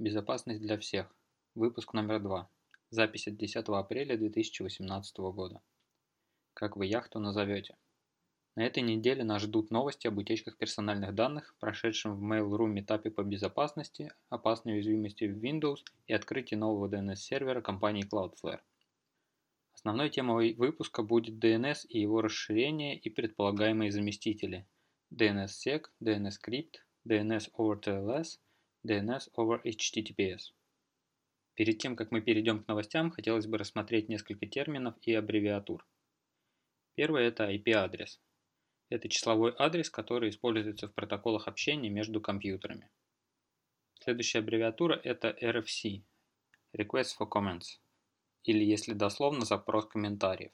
Безопасность для всех. Выпуск номер два. Запись от 10 апреля 2018 года. Как вы яхту назовете? На этой неделе нас ждут новости об утечках персональных данных, прошедшем в Mail.ru этапе по безопасности, опасной уязвимости в Windows и открытии нового DNS-сервера компании Cloudflare. Основной темой выпуска будет DNS и его расширение и предполагаемые заместители DNSSEC, DNSCrypt, DNS over TLS – DNS over HTTPS. Перед тем, как мы перейдем к новостям, хотелось бы рассмотреть несколько терминов и аббревиатур. Первое – это IP-адрес. Это числовой адрес, который используется в протоколах общения между компьютерами. Следующая аббревиатура – это RFC – Request for Comments, или, если дословно, запрос комментариев.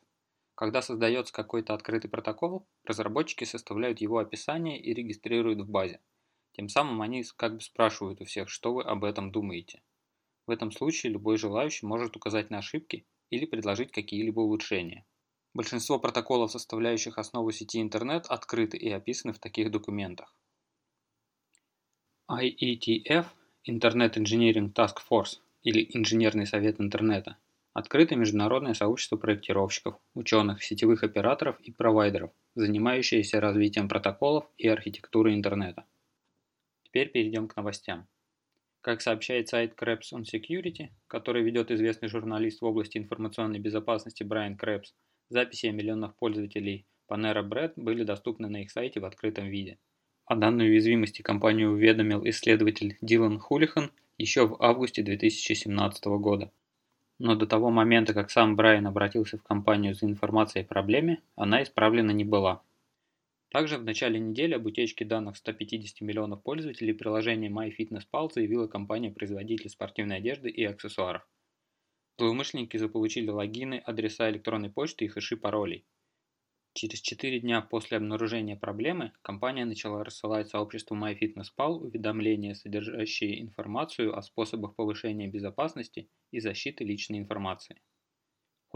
Когда создается какой-то открытый протокол, разработчики составляют его описание и регистрируют в базе – тем самым они как бы спрашивают у всех, что вы об этом думаете. В этом случае любой желающий может указать на ошибки или предложить какие-либо улучшения. Большинство протоколов, составляющих основу сети интернет, открыты и описаны в таких документах. IETF – Internet Engineering Task Force или Инженерный совет интернета – открытое международное сообщество проектировщиков, ученых, сетевых операторов и провайдеров, занимающееся развитием протоколов и архитектуры интернета. Теперь перейдем к новостям. Как сообщает сайт Krebs on Security, который ведет известный журналист в области информационной безопасности Брайан Krebs, записи о миллионах пользователей Panera Bread были доступны на их сайте в открытом виде. О данной уязвимости компанию уведомил исследователь Дилан Хулихан еще в августе 2017 года. Но до того момента, как сам Брайан обратился в компанию за информацией о проблеме, она исправлена не была. Также в начале недели об утечке данных 150 миллионов пользователей приложения MyFitnessPal заявила компания-производитель спортивной одежды и аксессуаров. Злоумышленники заполучили логины, адреса электронной почты и хэши паролей. Через 4 дня после обнаружения проблемы компания начала рассылать сообществу MyFitnessPal уведомления, содержащие информацию о способах повышения безопасности и защиты личной информации.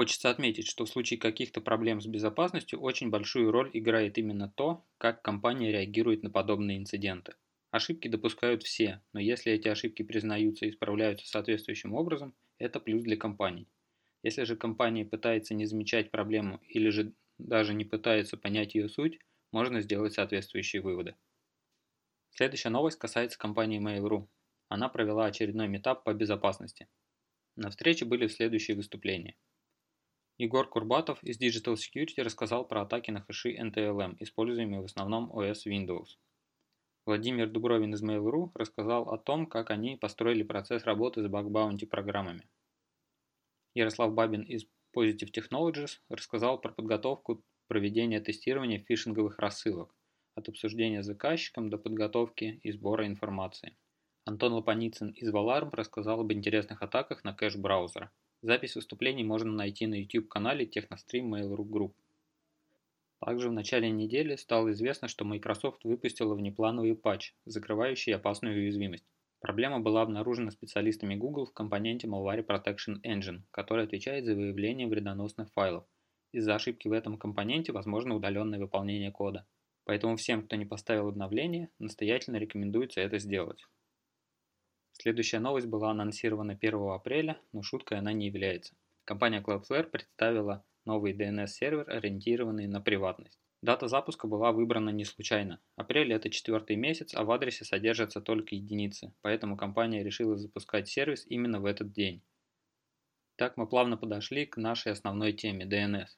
Хочется отметить, что в случае каких-то проблем с безопасностью очень большую роль играет именно то, как компания реагирует на подобные инциденты. Ошибки допускают все, но если эти ошибки признаются и исправляются соответствующим образом, это плюс для компании. Если же компания пытается не замечать проблему или же даже не пытается понять ее суть, можно сделать соответствующие выводы. Следующая новость касается компании Mail.ru. Она провела очередной метап по безопасности. На встрече были следующие выступления – Егор Курбатов из Digital Security рассказал про атаки на хэши NTLM, используемые в основном OS Windows. Владимир Дубровин из Mail.ru рассказал о том, как они построили процесс работы с баг-баунти программами. Ярослав Бабин из Positive Technologies рассказал про подготовку проведения тестирования фишинговых рассылок, от обсуждения с заказчиком до подготовки и сбора информации. Антон Лопаницын из Valarm рассказал об интересных атаках на кэш браузера – Запись выступлений можно найти на YouTube-канале Технострим Mail.ru Group. Также в начале недели стало известно, что Microsoft выпустила внеплановый патч, закрывающий опасную уязвимость. Проблема была обнаружена специалистами Google в компоненте Malware Protection Engine, который отвечает за выявление вредоносных файлов. Из-за ошибки в этом компоненте возможно удаленное выполнение кода. Поэтому всем, кто не поставил обновление, настоятельно рекомендуется это сделать. Следующая новость была анонсирована 1 апреля, но шуткой она не является. Компания Cloudflare представила новый DNS-сервер, ориентированный на приватность. Дата запуска была выбрана не случайно. Апрель это четвертый месяц, а в адресе содержатся только единицы, поэтому компания решила запускать сервис именно в этот день. Так мы плавно подошли к нашей основной теме – DNS.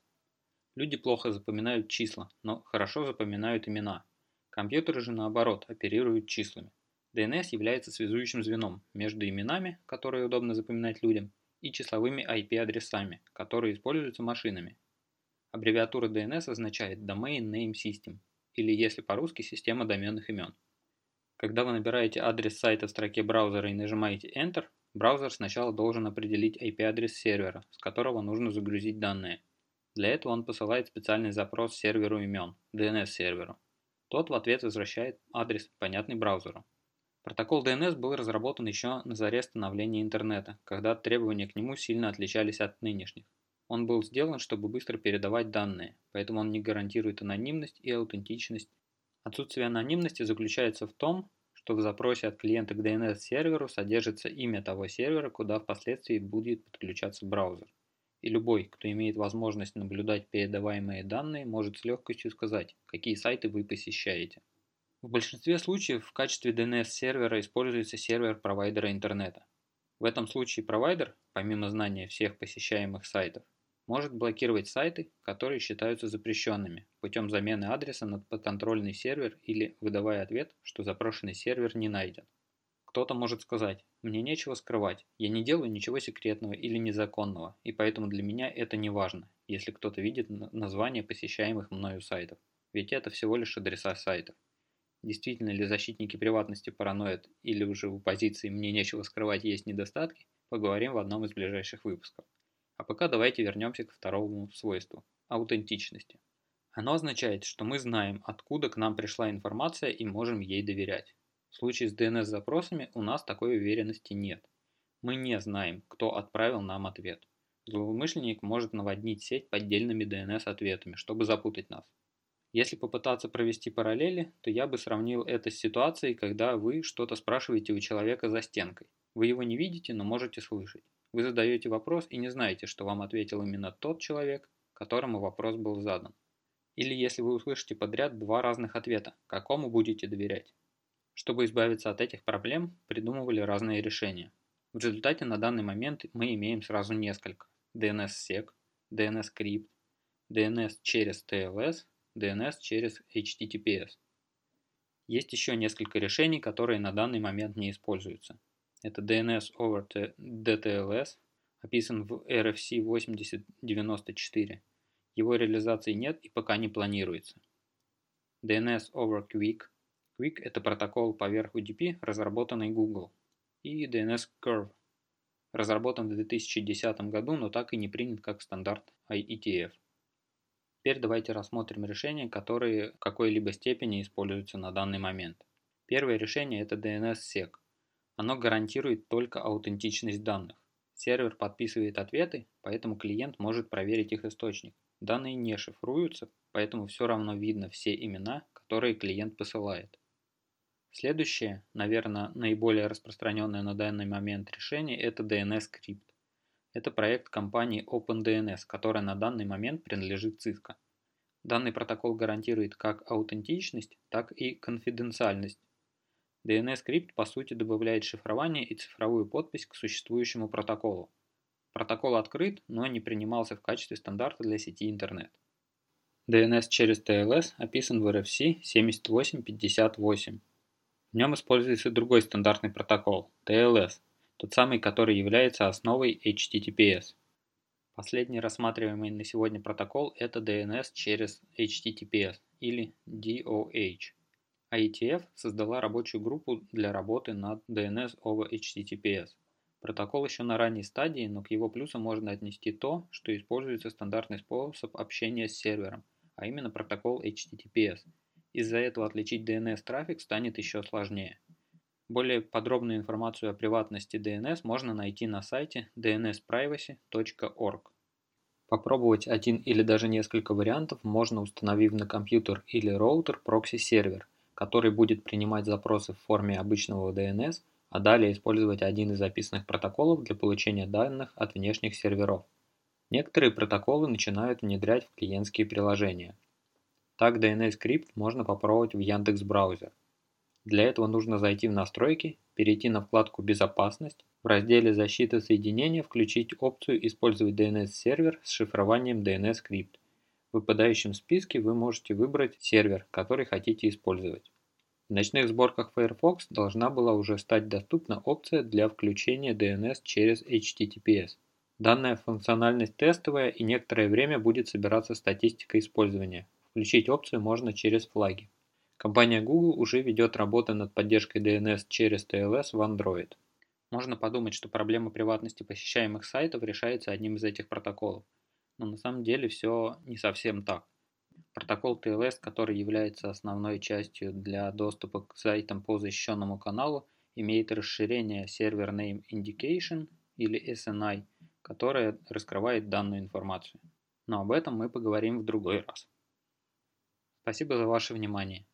Люди плохо запоминают числа, но хорошо запоминают имена. Компьютеры же наоборот оперируют числами. DNS является связующим звеном между именами, которые удобно запоминать людям, и числовыми IP-адресами, которые используются машинами. Аббревиатура DNS означает Domain Name System, или если по-русски система доменных имен. Когда вы набираете адрес сайта в строке браузера и нажимаете Enter, браузер сначала должен определить IP-адрес сервера, с которого нужно загрузить данные. Для этого он посылает специальный запрос серверу имен, DNS-серверу. Тот в ответ возвращает адрес, понятный браузеру. Протокол DNS был разработан еще на заре становления интернета, когда требования к нему сильно отличались от нынешних. Он был сделан, чтобы быстро передавать данные, поэтому он не гарантирует анонимность и аутентичность. Отсутствие анонимности заключается в том, что в запросе от клиента к DNS-серверу содержится имя того сервера, куда впоследствии будет подключаться браузер. И любой, кто имеет возможность наблюдать передаваемые данные, может с легкостью сказать, какие сайты вы посещаете. В большинстве случаев в качестве DNS-сервера используется сервер провайдера интернета. В этом случае провайдер, помимо знания всех посещаемых сайтов, может блокировать сайты, которые считаются запрещенными, путем замены адреса на подконтрольный сервер или выдавая ответ, что запрошенный сервер не найден. Кто-то может сказать, мне нечего скрывать, я не делаю ничего секретного или незаконного, и поэтому для меня это не важно, если кто-то видит название посещаемых мною сайтов, ведь это всего лишь адреса сайтов. Действительно ли защитники приватности параноид или уже в позиции «мне нечего скрывать, есть недостатки», поговорим в одном из ближайших выпусков. А пока давайте вернемся к второму свойству – аутентичности. Оно означает, что мы знаем, откуда к нам пришла информация и можем ей доверять. В случае с DNS-запросами у нас такой уверенности нет. Мы не знаем, кто отправил нам ответ. Злоумышленник может наводнить сеть поддельными DNS-ответами, чтобы запутать нас. Если попытаться провести параллели, то я бы сравнил это с ситуацией, когда вы что-то спрашиваете у человека за стенкой. Вы его не видите, но можете слышать. Вы задаете вопрос и не знаете, что вам ответил именно тот человек, которому вопрос был задан. Или если вы услышите подряд два разных ответа, какому будете доверять? Чтобы избавиться от этих проблем, придумывали разные решения. В результате на данный момент мы имеем сразу несколько. DNS-SEC, DNS-Crypt, DNS через TLS, DNS через HTTPS. Есть еще несколько решений, которые на данный момент не используются. Это DNS over DTLS, описан в RFC 8094. Его реализации нет и пока не планируется. DNS over Quick Quick – это протокол поверх UDP, разработанный Google, и DNS Curve, разработан в 2010 году, но так и не принят как стандарт IETF. Теперь давайте рассмотрим решения, которые в какой-либо степени используются на данный момент. Первое решение – это DNS-SEC. Оно гарантирует только аутентичность данных. Сервер подписывает ответы, поэтому клиент может проверить их источник. Данные не шифруются, поэтому все равно видно все имена, которые клиент посылает. Следующее, наверное, наиболее распространенное на данный момент решение – это DNS Crypt. Это проект компании OpenDNS, которая на данный момент принадлежит Cisco. Данный протокол гарантирует как аутентичность, так и конфиденциальность. DNS Crypt по сути добавляет шифрование и цифровую подпись к существующему протоколу. Протокол открыт, но не принимался в качестве стандарта для сети интернет. DNS через TLS описан в RFC 7858. В нем используется другой стандартный протокол – TLS, тот самый, который является основой HTTPS. Последний рассматриваемый на сегодня протокол – это DNS через HTTPS или DOH. IETF создала рабочую группу для работы над DNS over HTTPS. Протокол еще на ранней стадии, но к его плюсам можно отнести то, что используется стандартный способ общения с сервером, а именно протокол HTTPS – из-за этого отличить DNS-трафик станет еще сложнее. Более подробную информацию о приватности DNS можно найти на сайте dnsprivacy.org. Попробовать один или даже несколько вариантов можно установив на компьютер или роутер прокси-сервер, который будет принимать запросы в форме обычного DNS, а далее использовать один из описанных протоколов для получения данных от внешних серверов. Некоторые протоколы начинают внедрять в клиентские приложения. Так DNS-скрипт можно попробовать в Яндекс браузер. Для этого нужно зайти в настройки, перейти на вкладку «Безопасность», в разделе «Защита соединения» включить опцию «Использовать DNS-сервер с шифрованием DNS-скрипт». В выпадающем списке вы можете выбрать сервер, который хотите использовать. В ночных сборках Firefox должна была уже стать доступна опция для включения DNS через HTTPS. Данная функциональность тестовая и некоторое время будет собираться статистика использования. Включить опцию можно через флаги. Компания Google уже ведет работу над поддержкой DNS через TLS в Android. Можно подумать, что проблема приватности посещаемых сайтов решается одним из этих протоколов, но на самом деле все не совсем так. Протокол TLS, который является основной частью для доступа к сайтам по защищенному каналу, имеет расширение Server Name Indication или SNI, которое раскрывает данную информацию. Но об этом мы поговорим в другой раз. Спасибо за ваше внимание.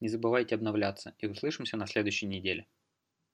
Не забывайте обновляться и услышимся на следующей неделе.